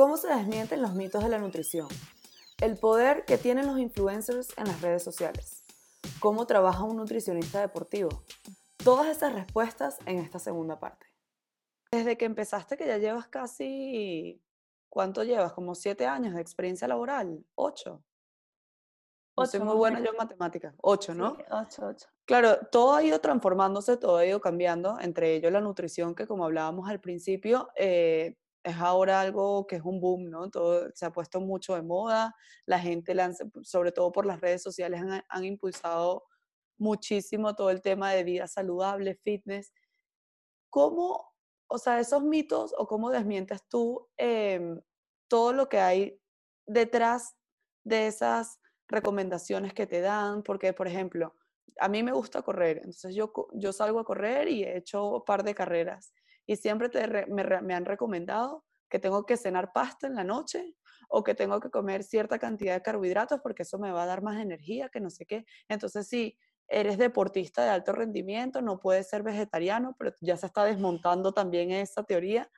¿Cómo se desmienten los mitos de la nutrición? El poder que tienen los influencers en las redes sociales. ¿Cómo trabaja un nutricionista deportivo? Todas esas respuestas en esta segunda parte. Desde que empezaste, que ya llevas casi, ¿cuánto llevas? Como siete años de experiencia laboral, ocho. No soy muy buena yo en matemáticas. Ocho, ¿no? Sí, ocho, ocho. Claro, todo ha ido transformándose, todo ha ido cambiando, entre ellos la nutrición, que como hablábamos al principio, eh, es ahora algo que es un boom, ¿no? Todo se ha puesto mucho de moda, la gente, sobre todo por las redes sociales, han, impulsado muchísimo todo el tema de vida saludable, fitness. ¿Cómo, o sea, esos mitos o cómo desmientes tú em, todo lo que hay detrás de esas recomendaciones que te dan? Porque, por ejemplo, a mí me gusta correr, entonces yo, yo salgo a correr y he hecho un par de carreras y siempre me, han recomendado que tengo que cenar pasta en la noche o que tengo que comer cierta cantidad de carbohidratos porque eso me va a dar más energía, que no sé qué. Entonces, si eres deportista de alto rendimiento, no puedes ser vegetariano, pero ya se está desmontando también esa teoría.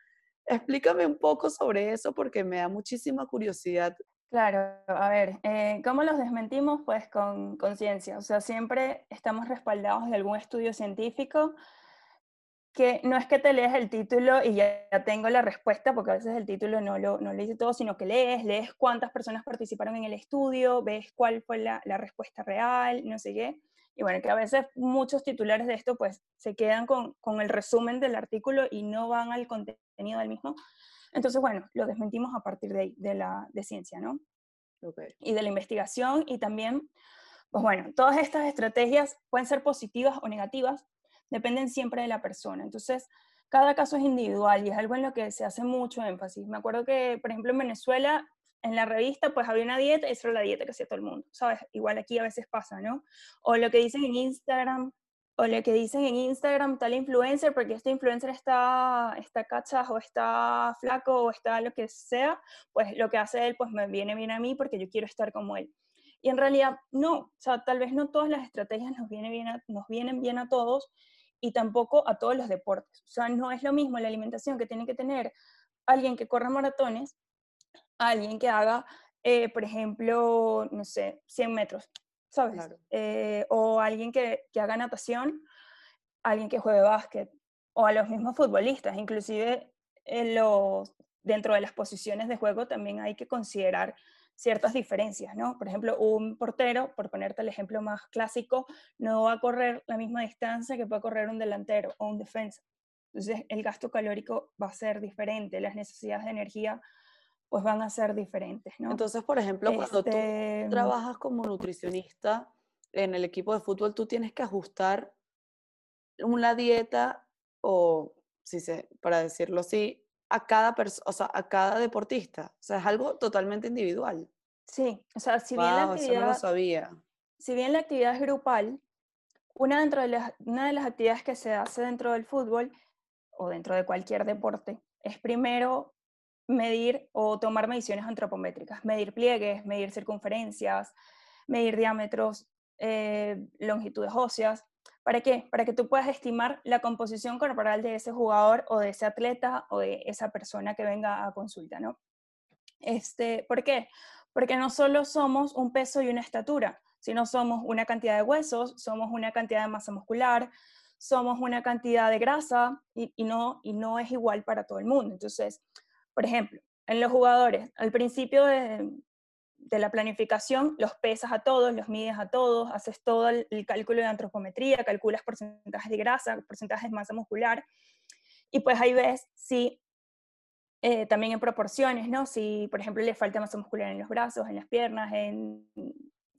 Explícame un poco sobre eso porque me da muchísima curiosidad. Claro, a ver, eh, ¿cómo los desmentimos? Pues con conciencia, o sea, siempre estamos respaldados de algún estudio científico que no es que te lees el título y ya, tengo la respuesta, porque a veces el título no lo, no dice todo, sino que lees, lees cuántas personas participaron en el estudio, ves cuál fue la, respuesta real, no sé qué. Y bueno, que a veces muchos titulares de esto pues se quedan con, el resumen del artículo y no van al contenido del mismo. Entonces, bueno, lo desmentimos a partir de, de la de ciencia, ¿no? Y de la investigación y también, pues bueno, todas estas estrategias pueden ser positivas o negativas, dependen siempre de la persona. Entonces, cada caso es individual y es algo en lo que se hace mucho énfasis. Me acuerdo que, por ejemplo, en Venezuela, en la revista, pues había una dieta esa era la dieta que hacía todo el mundo, ¿sabes? Igual aquí a veces pasa, ¿no? O lo que dicen en Instagram, o lo que dicen en Instagram, tal influencer, porque este influencer está, está cachas o está flaco o está lo que sea, pues lo que hace él, pues me viene bien a mí porque yo quiero estar como él. Y en realidad no, o sea, tal vez no todas las estrategias nos, viene bien nos vienen bien a todos y tampoco a todos los deportes. O sea, no es lo mismo la alimentación que tiene que tener alguien que corra maratones, alguien que haga, eh, por ejemplo, no sé, 100 metros, ¿sabes? Eh, o alguien que, que, haga natación, alguien que juegue básquet, o a los mismos futbolistas, inclusive en los, dentro de las posiciones de juego también hay que considerar ciertas diferencias, ¿no? Por ejemplo, un portero, por ponerte el ejemplo más clásico, no va a correr la misma distancia que puede correr un delantero o un defensa. Entonces, el gasto calórico va a ser diferente, las necesidades de energía pues van a ser diferentes, ¿no? Entonces, por ejemplo, cuando tú este, trabajas como nutricionista en el equipo de fútbol, tú tienes que ajustar una dieta o, si se, para decirlo así, a cada persona, o sea, a cada deportista. O sea, es algo totalmente individual. Sí, o sea, si bien la actividad, no lo sabía. Si bien la actividad es grupal, una, dentro de las, una de las actividades que se hace dentro del fútbol o dentro de cualquier deporte es primero medir o tomar mediciones antropométricas, medir pliegues, medir circunferencias, medir diámetros, eh, longitudes óseas, ¿Para qué? Para que tú puedas estimar la composición corporal de ese jugador o de ese atleta o de esa persona que venga a consulta, ¿no? Este, ¿Por qué? Porque no solo somos un peso y una estatura, sino somos una cantidad de huesos, somos una cantidad de masa muscular, somos una cantidad de grasa y, no, y no es igual para todo el mundo. Entonces, por ejemplo, en los jugadores, al principio de, de la planificación, los pesas a todos, los mides a todos, haces todo el, cálculo de antropometría, calculas porcentajes de grasa, porcentajes de masa muscular, y pues ahí ves si eh, también en proporciones, ¿no? Si, por ejemplo, le falta masa muscular en los brazos, en las piernas,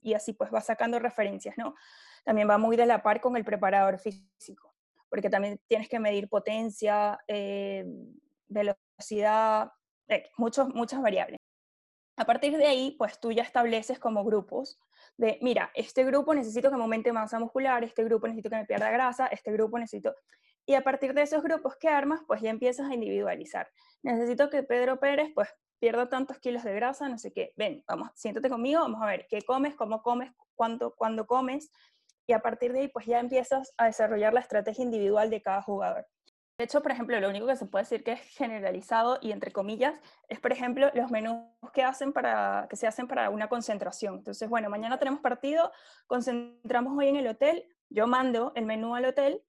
y así pues va sacando referencias, ¿no? También va muy de la par con el preparador físico, porque también tienes que medir potencia, eh, velocidad, eh, muchos, muchas variables. A partir de ahí, pues tú ya estableces como grupos de, mira, este grupo necesito que me aumente masa muscular, este grupo necesito que me pierda grasa, este grupo necesito... Y a partir de esos grupos que armas, pues ya empiezas a individualizar. Necesito que Pedro Pérez, pues, pierda tantos kilos de grasa, no sé qué. Ven, vamos, siéntate conmigo, vamos a ver qué comes, cómo comes, cuánto, cuándo comes. Y a partir de ahí, pues ya empiezas a desarrollar la estrategia individual de cada jugador. De hecho, por ejemplo, lo único que se puede decir que es generalizado y entre comillas es, por ejemplo, los menús que, hacen para, que se hacen para una concentración. Entonces, bueno, mañana tenemos partido, concentramos hoy en el hotel, yo mando el menú al hotel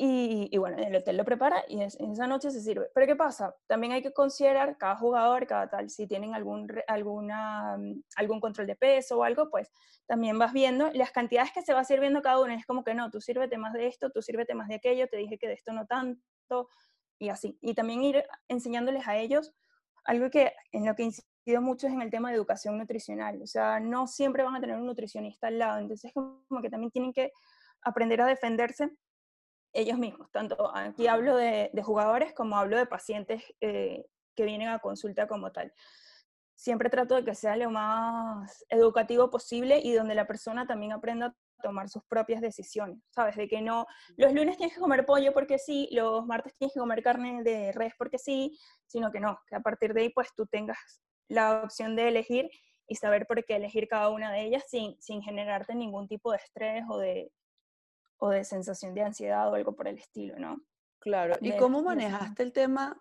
y, bueno, el hotel lo prepara y en esa noche se sirve. Pero ¿qué pasa? También hay que considerar cada jugador, cada tal, si tienen algún, alguna, mm, algún control de peso o algo, pues también vas viendo las cantidades que se va sirviendo cada uno. Es como que no, tú sírvete más de esto, tú sírvete más de aquello, te dije que de esto no tanto, y así. Y también ir enseñándoles a ellos algo que en lo que incido mucho es en el tema de educación nutricional. O sea, no siempre van a tener un nutricionista al lado, entonces como que también tienen que aprender a defenderse ellos mismos. Tanto aquí hablo de, jugadores como hablo de pacientes eh, que vienen a consulta como tal. Siempre trato de que sea lo más educativo posible y donde la persona también aprenda a tomar sus propias decisiones, ¿sabes? De que no, los lunes tienes que comer pollo porque sí, los martes tienes que comer carne de res porque sí, sino que no, que a partir de ahí pues tú tengas la opción de elegir y saber por qué elegir cada una de ellas sin, sin generarte ningún tipo de estrés o de, o de sensación de ansiedad o algo por el estilo, ¿no? Claro, ¿y cómo manejaste el tema,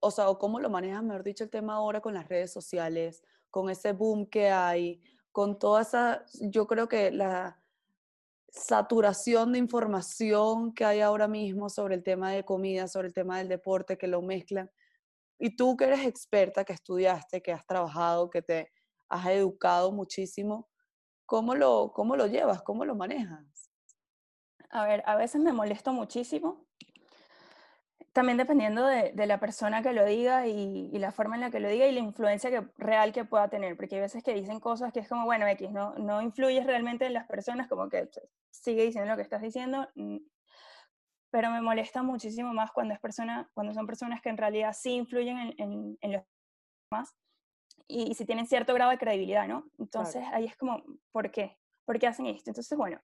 o sea, o cómo lo manejas, mejor dicho, el tema ahora con las redes sociales, con ese boom que hay, con toda esa, yo creo que la saturación de información que hay ahora mismo sobre el tema de comida, sobre el tema del deporte, que lo mezclan. Y tú que eres experta, que estudiaste, que has trabajado, que te has educado muchísimo, ¿cómo lo, cómo lo llevas? ¿Cómo lo manejas? A ver, a veces me molesto muchísimo. También dependiendo de, la persona que lo diga y, la forma en la que lo diga y la influencia que, real que pueda tener. Porque hay veces que dicen cosas que es como, bueno, X, no, no influyes realmente en las personas, como que sigue diciendo lo que estás diciendo. Pero me molesta muchísimo más cuando, es persona, cuando son personas que en realidad sí influyen en, los demás y, si tienen cierto grado de credibilidad, ¿no? Entonces ahí es como, ¿por qué? ¿Por qué hacen esto? Entonces, bueno,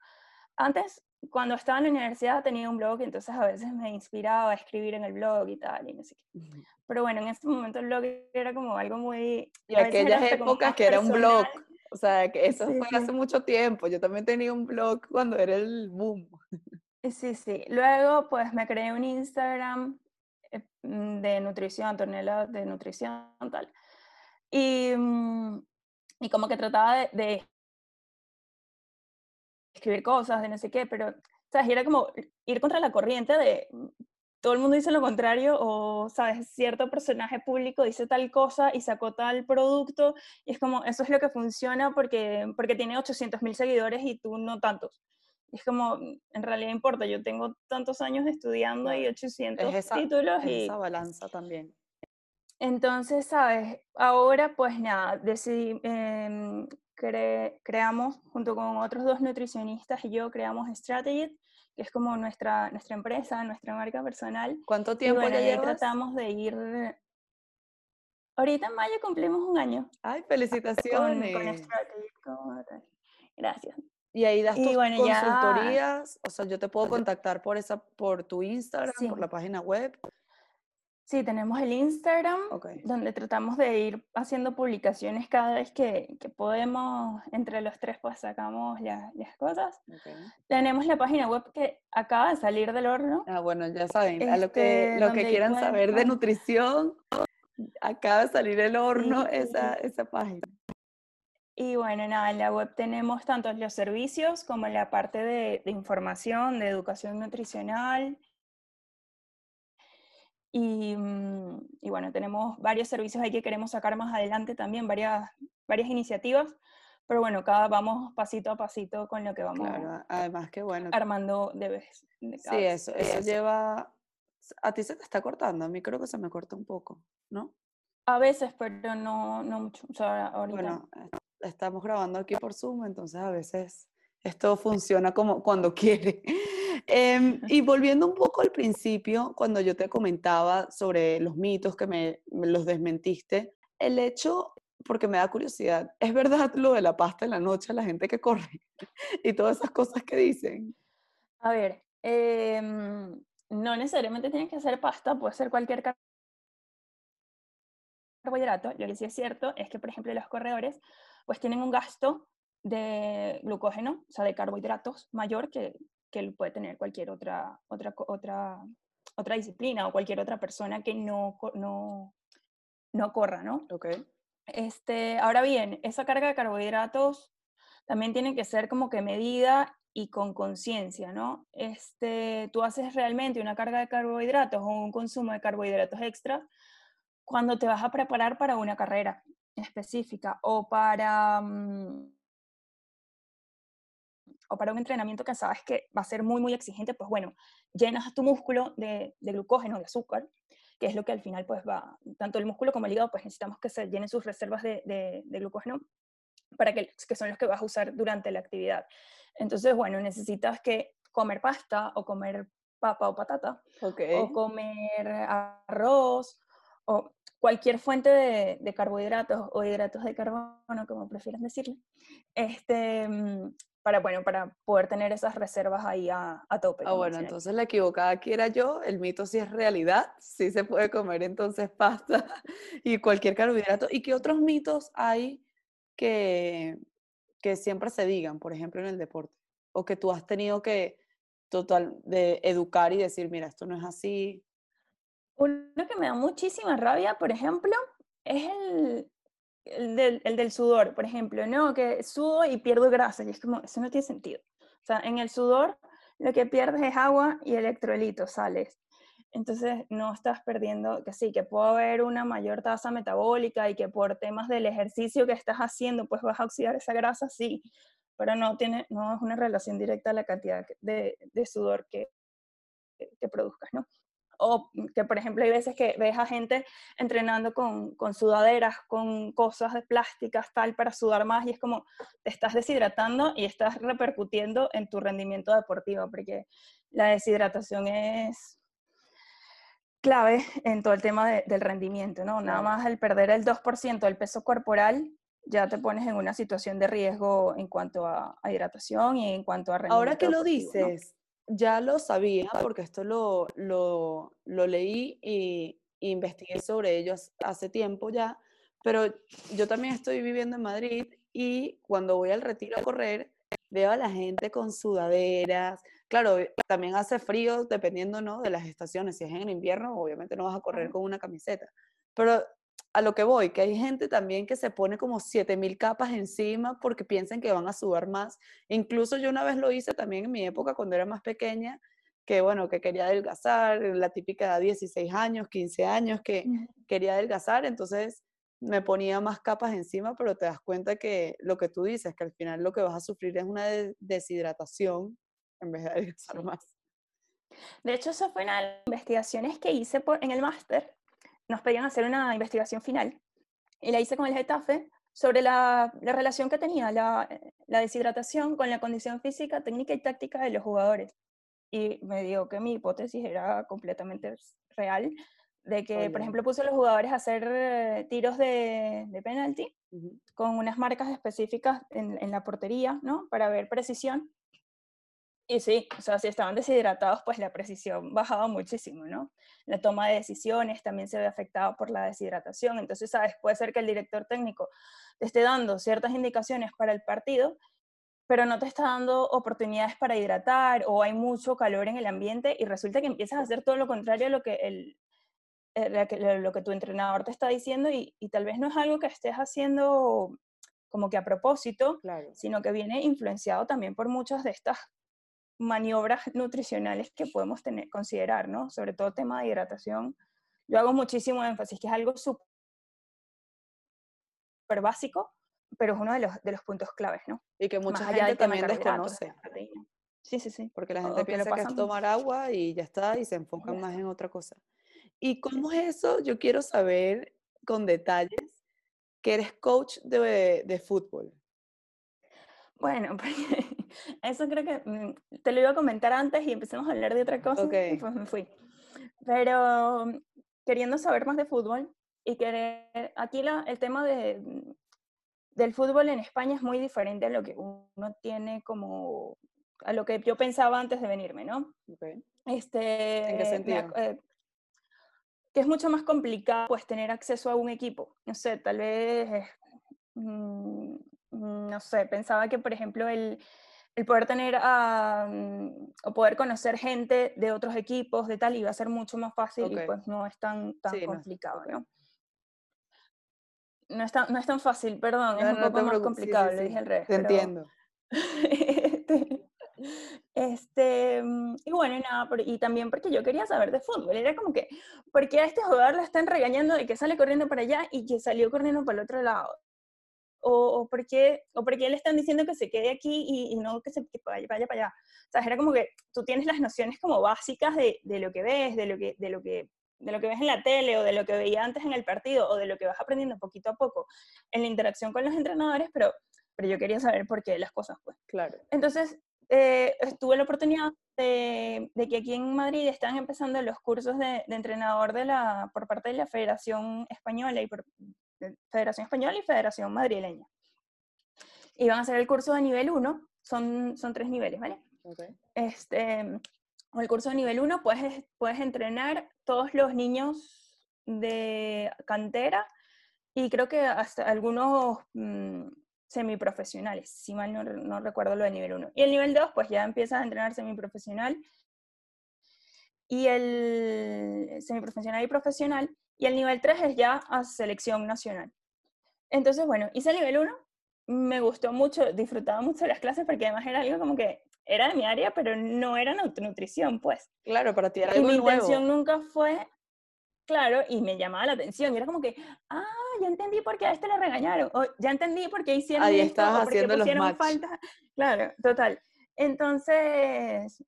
antes, cuando estaba en la universidad, tenía un blog y entonces a veces me inspiraba a escribir en el blog y tal, y no sé qué. Pero bueno, en ese momento el blog era como algo muy... Y aquellas épocas que era un blog, o sea, que eso fue hace mucho tiempo. Yo también tenía un blog cuando era el boom. Sí, sí. Luego, pues me creé un Instagram eh, mm, de nutrición, Tornela de nutrición, tal. Y, mm, y como que trataba de escribir cosas, de no sé qué, pero, ¿sabes? Y era como ir contra la corriente de mm, todo el mundo dice lo contrario o, ¿sabes? Cierto personaje público dice tal cosa y sacó tal producto y es como, eso es lo que funciona porque, porque tiene 800 mil seguidores y tú no tantos. es como, mm, en realidad importa, yo tengo tantos años estudiando y 800 títulos y... esa balanza también. Entonces, ¿sabes? Ahora, pues nada, decidí, em, creamos, junto con otros dos nutricionistas y yo, creamos Strategy, que es como nuestra, nuestra empresa, nuestra marca personal. ¿Cuánto tiempo y ya llevas? tratamos de ir... Ahorita en mayo cumplimos un año. ¡Ay, felicitaciones! Con, Strategy. Gracias. Y ahí das tus consultorías, o sea, yo te puedo contactar por esa, por tu Instagram, por la página web. Sí, tenemos el Instagram, donde tratamos de ir haciendo publicaciones cada vez que, que podemos, entre los tres pues sacamos las cosas. Tenemos la página web que acaba de salir del horno. Ah, bueno, ya saben, a lo que, este, lo que quieran saber de nutrición, acaba de salir el horno esa, esa página. Y bueno, nada, en la web tenemos tanto los servicios como la parte de, de información, de educación nutricional, Mm, y, bueno, tenemos varios servicios ahí que queremos sacar más adelante también, varias, varias iniciativas, pero bueno, cada vamos pasito a pasito con lo que vamos claro, además que bueno. armando de vez. sí, eso, eso, lleva... A ti se te está cortando, a mí creo que se me corta un poco, ¿no? A veces, pero no, no mucho. O sea, ahorita. Bueno, estamos grabando aquí por Zoom, entonces a veces esto funciona como cuando quiere. Em, y volviendo un poco al principio, cuando yo te comentaba sobre los mitos que me, los desmentiste, el hecho, porque me da curiosidad, ¿es verdad lo de la pasta en la noche la gente que corre y todas esas cosas que dicen? A ver, em, no necesariamente tiene que ser pasta, puede ser cualquier carbohidrato. Lo que sí es cierto es que, por ejemplo, los corredores pues tienen un gasto de glucógeno, o sea, de carbohidratos mayor que, que puede tener cualquier otra, otra, otra otra disciplina o cualquier otra persona que no, no, no corra, ¿no? Ok. Este, ahora bien, esa carga de carbohidratos también tiene que ser como que medida y con conciencia, ¿no? Este, tú haces realmente una carga de carbohidratos o un consumo de carbohidratos extra cuando te vas a preparar para una carrera específica o para, mm, o para un entrenamiento que sabes que va a ser muy, muy exigente, pues bueno, llenas tu músculo de, de glucógeno, de azúcar, que es lo que al final pues va, tanto el músculo como el hígado, pues necesitamos que se llenen sus reservas de, de, glucógeno para que, que son los que vas a usar durante la actividad. Entonces, bueno, necesitas que comer pasta o comer papa o patata, o comer arroz, o cualquier fuente de, de, carbohidratos o hidratos de carbono, como prefieran decirle, este, mm, para, bueno, para poder tener esas reservas ahí a, a tope. Ah, bueno, entonces la equivocada aquí era yo, el mito sí es realidad, sí se puede comer entonces pasta y cualquier carbohidrato. ¿Y qué otros mitos hay que, que siempre se digan, por ejemplo, en el deporte? O que tú has tenido que total de educar y decir, mira, esto no es así. Uno que me da muchísima rabia, por ejemplo, es el, el del, el del, sudor, por ejemplo, ¿no? Que sudo y pierdo grasa, y es como, eso no tiene sentido. O sea, en el sudor lo que pierdes es agua y electrolitos, sales. Entonces no estás perdiendo, que sí, que puede haber una mayor tasa metabólica y que por temas del ejercicio que estás haciendo, pues vas a oxidar esa grasa, sí, pero no, tiene, no es una relación directa a la cantidad de, sudor que, que produzcas, ¿no? O que, por ejemplo, hay veces que ves a gente entrenando con, con, sudaderas, con cosas de plásticas, tal, para sudar más, y es como te estás deshidratando y estás repercutiendo en tu rendimiento deportivo, porque la deshidratación es clave en todo el tema del rendimiento, ¿no? Nada más el perder el 2% del peso corporal ya te pones en una situación de riesgo en cuanto a, hidratación y en cuanto a rendimiento. Ahora que lo dices, ya lo sabía porque esto lo, lo, lo leí y, investigué sobre ello hace tiempo ya, pero yo también estoy viviendo en Madrid y cuando voy al retiro a correr, veo a la gente con sudaderas. Claro, eh, también hace frío dependiendo ¿no? de las estaciones. Si es en invierno, obviamente no vas a correr con una camiseta. Pero a lo que voy, que hay gente también que se pone como 7000 capas encima porque piensan que van a sudar más. Incluso yo una vez lo hice también en mi época cuando era más pequeña, que bueno, que quería adelgazar, la típica de 16 años, 15 años que quería adelgazar, entonces me ponía más capas encima, pero te das cuenta que lo que tú dices, que al final lo que vas a sufrir es una deshidratación en vez de adelgazar más. De hecho, eso fue una de las investigaciones que hice por, en el máster nos pedían hacer una investigación final y la hice con el Getafe sobre la, la relación que tenía la, la, deshidratación con la condición física, técnica y táctica de los jugadores. Y me dijo que mi hipótesis era completamente real, de que, por ejemplo, puse a los jugadores a hacer eh, tiros de, de penalti con unas marcas específicas en, en, la portería, ¿no? Para ver precisión. Y sí, o sea, si estaban deshidratados, pues la precisión bajaba muchísimo, ¿no? La toma de decisiones también se ve afectada por la deshidratación. Entonces, ¿sabes? Puede ser que el director técnico te esté dando ciertas indicaciones para el partido, pero no te está dando oportunidades para hidratar o hay mucho calor en el ambiente y resulta que empiezas a hacer todo lo contrario a lo que, el, eh, lo que tu entrenador te está diciendo y, y, tal vez no es algo que estés haciendo como que a propósito, claro. sino que viene influenciado también por muchas de estas maniobras nutricionales que podemos tener, considerar, ¿no? Sobre todo tema de hidratación. Yo hago muchísimo énfasis, que es algo súper básico, pero es uno de los, de los puntos claves, ¿no? Y que mucha gente también desconoce. Sí, sí, sí. Porque la gente piensa que, es tomar agua y ya está, y se enfocan más en otra cosa. ¿Y cómo es eso? Yo quiero saber con detalles que eres coach de, de fútbol. Bueno, eso creo que mm, te lo iba a comentar antes y empecemos a hablar de otra cosa y pues me fui. Pero mm, queriendo saber más de fútbol y querer, aquí la, el tema de, mm, del fútbol en España es muy diferente a lo que uno tiene como, a lo que yo pensaba antes de venirme, ¿no? Este, ¿En qué sentido? Eh, que es mucho más complicado pues tener acceso a un equipo. No sé, tal vez no sé, pensaba que, por ejemplo, el, el poder tener o poder conocer gente de otros equipos, de tal, iba a ser mucho más fácil y pues no es tan, tan complicado, ¿no? No es, tan, no es tan fácil, perdón, es un poco más complicado, le dije al revés. Te entiendo. este, este, mm, y bueno, y nada, y también porque yo quería saber de fútbol, era como que, ¿por qué a este jugador le están regañando de que sale corriendo para allá y que salió corriendo para el otro lado? O, o, por qué, o por qué le están diciendo que se quede aquí y, y no que se vaya, vaya, para allá. O sea, era como que tú tienes las nociones como básicas de, de lo que ves, de lo que, de lo que de lo que ves en la tele o de lo que veía antes en el partido o de lo que vas aprendiendo poquito a poco en la interacción con los entrenadores, pero, pero yo quería saber por qué las cosas, pues. Claro. Entonces, eh, tuve la oportunidad de, de, que aquí en Madrid están empezando los cursos de, de, entrenador de la, por parte de la Federación Española y por Federación Española y Federación Madrileña. Y van a hacer el curso de nivel 1, son, son tres niveles, ¿vale? Okay. Este, el curso de nivel 1 puedes, puedes entrenar todos los niños de cantera y creo que hasta algunos mmm, semiprofesionales, si mal no, no, recuerdo lo de nivel 1. Y el nivel 2, pues ya empiezas a entrenar semiprofesional y el semiprofesional y profesional. Y el nivel 3 es ya a selección nacional. Entonces, bueno, hice el nivel 1, me gustó mucho, disfrutaba mucho las clases porque además era algo como que era de mi área, pero no era nutrición, pues. Claro, para ti era algo y mi nuevo. intención nunca fue, claro, y me llamaba la atención, y era como que, ah, ya entendí por qué a este le regañaron, o ya entendí por qué hicieron Ahí esto, estabas o por qué haciendo pusieron los match. falta. Claro, total. Entonces,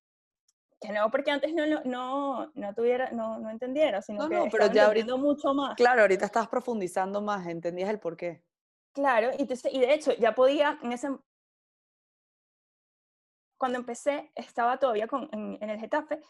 que no porque antes no, no, no tuviera, no, no entendiera, sino No, que no, pero ya entendiendo mucho más. Claro, ahorita estás profundizando más, entendías el por qué. Claro, y, entonces, y de hecho ya podía, en ese, cuando empecé estaba todavía con, en, en, el Getafe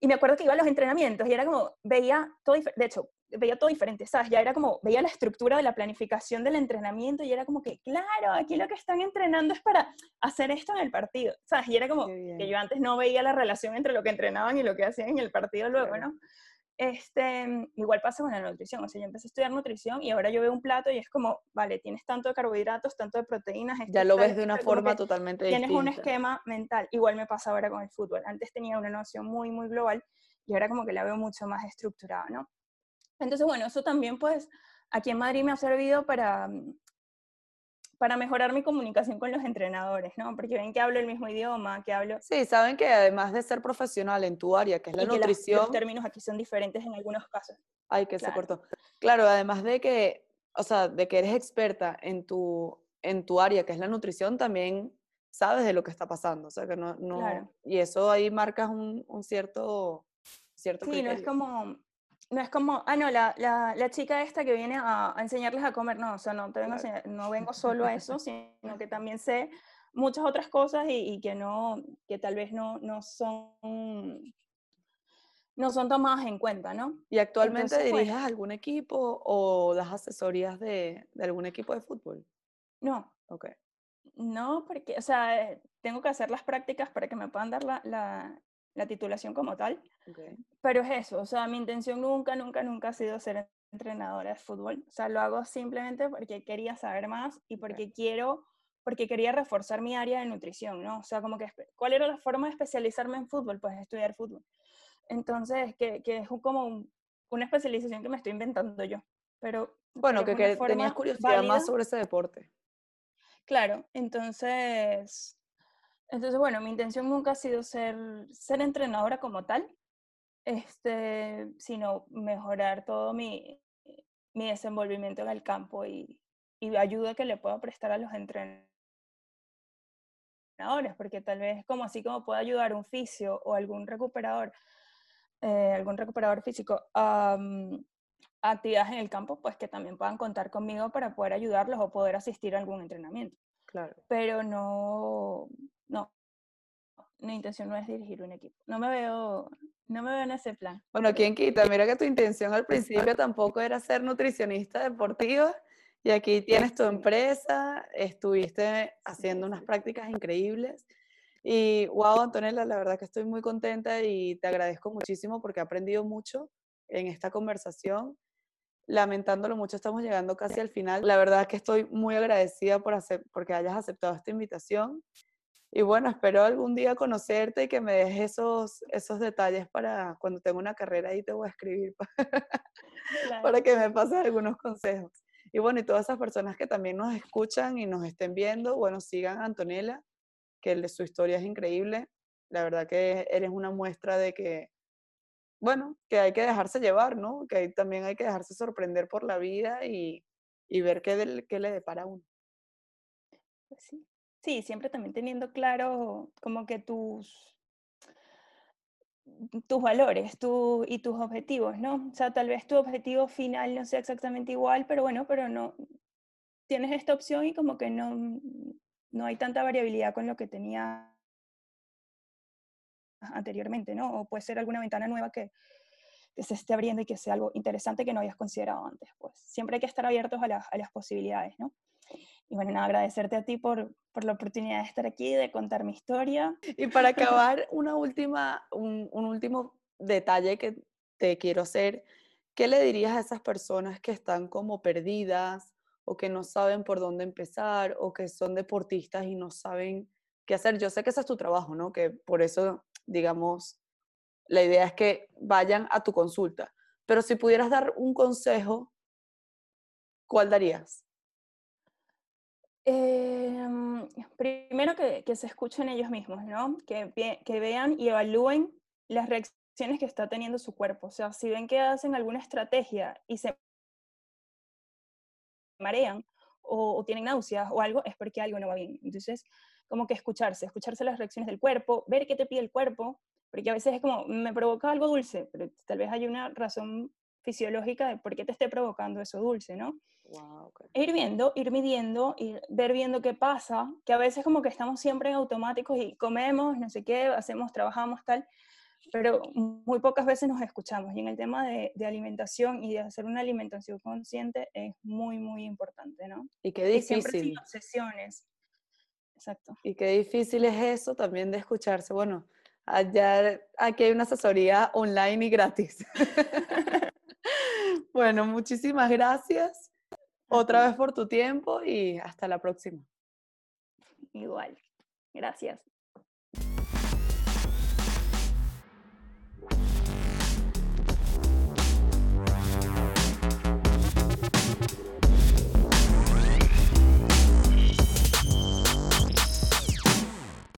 y me acuerdo que iba a los entrenamientos y era como, veía todo, de hecho, veía todo diferente, ¿sabes? Ya era como, veía la estructura de la planificación del entrenamiento y era como que, claro, aquí lo que están entrenando es para hacer esto en el partido, ¿sabes? Y era como que yo antes no veía la relación entre lo que entrenaban y lo que hacían en el partido luego. ¿no? Este, igual pasa con la nutrición, o sea, yo empecé a estudiar nutrición y ahora yo veo un plato y es como, vale, tienes tanto de carbohidratos, tanto de proteínas. Ya lo ves de una forma totalmente tienes distinta. Tienes un esquema mental, igual me pasa ahora con el fútbol. Antes tenía una noción muy, muy global y ahora como que la veo mucho más estructurada, ¿no? Entonces, bueno, eso también pues aquí en Madrid me ha servido para, para mejorar mi comunicación con los entrenadores, ¿no? Porque ven que hablo el mismo idioma, que hablo... Sí, saben que además de ser profesional en tu área, que es la y nutrición... Que los términos aquí son diferentes en algunos casos. Ay, que Claro. se cortó. Claro, además de que, o sea, de que eres experta en tu, en tu área, que es la nutrición, también sabes de lo que está pasando, o sea, que no... no Claro. Y eso ahí marcas un, un cierto, cierto Sí, no es criterio. como, no es como, ah, no, la, la, la chica esta que viene a, a enseñarles a comer, no, o sea, no, te vengo Claro. no vengo solo a eso, sino que también sé muchas otras cosas y, y que no, que tal vez no, no son, no son tomadas en cuenta, ¿no? ¿Y actualmente Entonces, diriges bueno. algún equipo o das asesorías de, de algún equipo de fútbol? No, Ok, no, porque, o sea, tengo que hacer las prácticas para que me puedan dar la, la, la titulación como tal, pero es eso, o sea, mi intención nunca, nunca, nunca ha sido ser entrenadora de fútbol, o sea, lo hago simplemente porque quería saber más y porque quiero, porque quería reforzar mi área de nutrición, ¿no? O sea, como que, ¿cuál era la forma de especializarme en fútbol? Pues estudiar fútbol. Entonces, que, que es como un- una especialización que me estoy inventando yo, pero... Bueno, que, que tenías curiosidad válida. más sobre ese deporte. Claro, entonces, entonces bueno, mi intención nunca ha sido ser, ser entrenadora como tal, este, sino mejorar todo mi, mi desenvolvimiento en el campo y, y ayuda que le puedo prestar a los entrenadores, porque tal vez como así como puedo ayudar a un fisio o algún recuperador, eh, algún recuperador físico a, a actividades en el campo, pues que también puedan contar conmigo para poder ayudarlos o poder asistir a algún entrenamiento Claro. pero no, no, mi intención no es dirigir un equipo. No me veo, no me veo en ese plan. Bueno, ¿quién quita? Mira que tu intención al principio tampoco era ser nutricionista deportiva y aquí tienes tu empresa, estuviste haciendo unas prácticas increíbles y wow, Antonella, la verdad que estoy muy contenta y te agradezco muchísimo porque he aprendido mucho en esta conversación. Lamentándolo mucho, estamos llegando casi al final. La verdad que estoy muy agradecida por hacer, porque hayas aceptado esta invitación Y bueno, espero algún día conocerte y que me dejes esos, esos detalles para cuando tenga una carrera ahí te voy a escribir para, que me pases algunos consejos. Y bueno, y todas esas personas que también nos escuchan y nos estén viendo, bueno, sigan a Antonella, que su historia es increíble. La verdad que eres una muestra de que, bueno, que hay que dejarse llevar, ¿no? Que también hay que dejarse sorprender por la vida y, ver qué, qué le depara a uno. Pues sí. Sí, siempre también teniendo claro como que tus, tus valores tu, y tus objetivos, ¿no? O sea, tal vez tu objetivo final no sea exactamente igual, pero bueno, pero no, tienes esta opción y como que no, no hay tanta variabilidad con lo que tenía anteriormente, ¿no? O puede ser alguna ventana nueva que, que se esté abriendo y que sea algo interesante que no habías considerado antes. Pues siempre hay que estar abiertos a, a las posibilidades, ¿no? Y bueno, nada, agradecerte a ti por, por, la oportunidad de estar aquí, de contar mi historia. Y para acabar, una última, un, un último detalle que te quiero hacer. ¿Qué le dirías a esas personas que están como perdidas o que no saben por dónde empezar o que son deportistas y no saben qué hacer? Yo sé que ese es tu trabajo, ¿no? Que por eso, digamos, la idea es que vayan a tu consulta. Pero si pudieras dar un consejo, ¿cuál darías? Em, primero que, se escuchen ellos mismos, ¿no? Que, vean y evalúen las reacciones que está teniendo su cuerpo. O sea, si ven que hacen alguna estrategia y se marean o, tienen náuseas o algo, es porque algo no va bien. Entonces, como que escucharse, escucharse las reacciones del cuerpo, ver qué te pide el cuerpo, porque a veces es como, me provoca algo dulce, pero tal vez hay una razón fisiológica de por qué te esté provocando eso dulce, ¿no? Ir viendo, ir midiendo, ir, ver viendo qué pasa, que a veces como que estamos siempre en automáticos y comemos, no sé qué, hacemos, trabajamos, tal, pero muy pocas veces nos escuchamos. Y en el tema de, alimentación y de hacer una alimentación consciente es muy, muy importante, ¿no? Y qué difícil. Y siempre sin obsesiones. Exacto. Y qué difícil es eso también de escucharse. Bueno, allá, aquí hay una asesoría online y gratis. bueno, muchísimas gracias otra vez por tu tiempo y hasta la próxima. Igual. Gracias.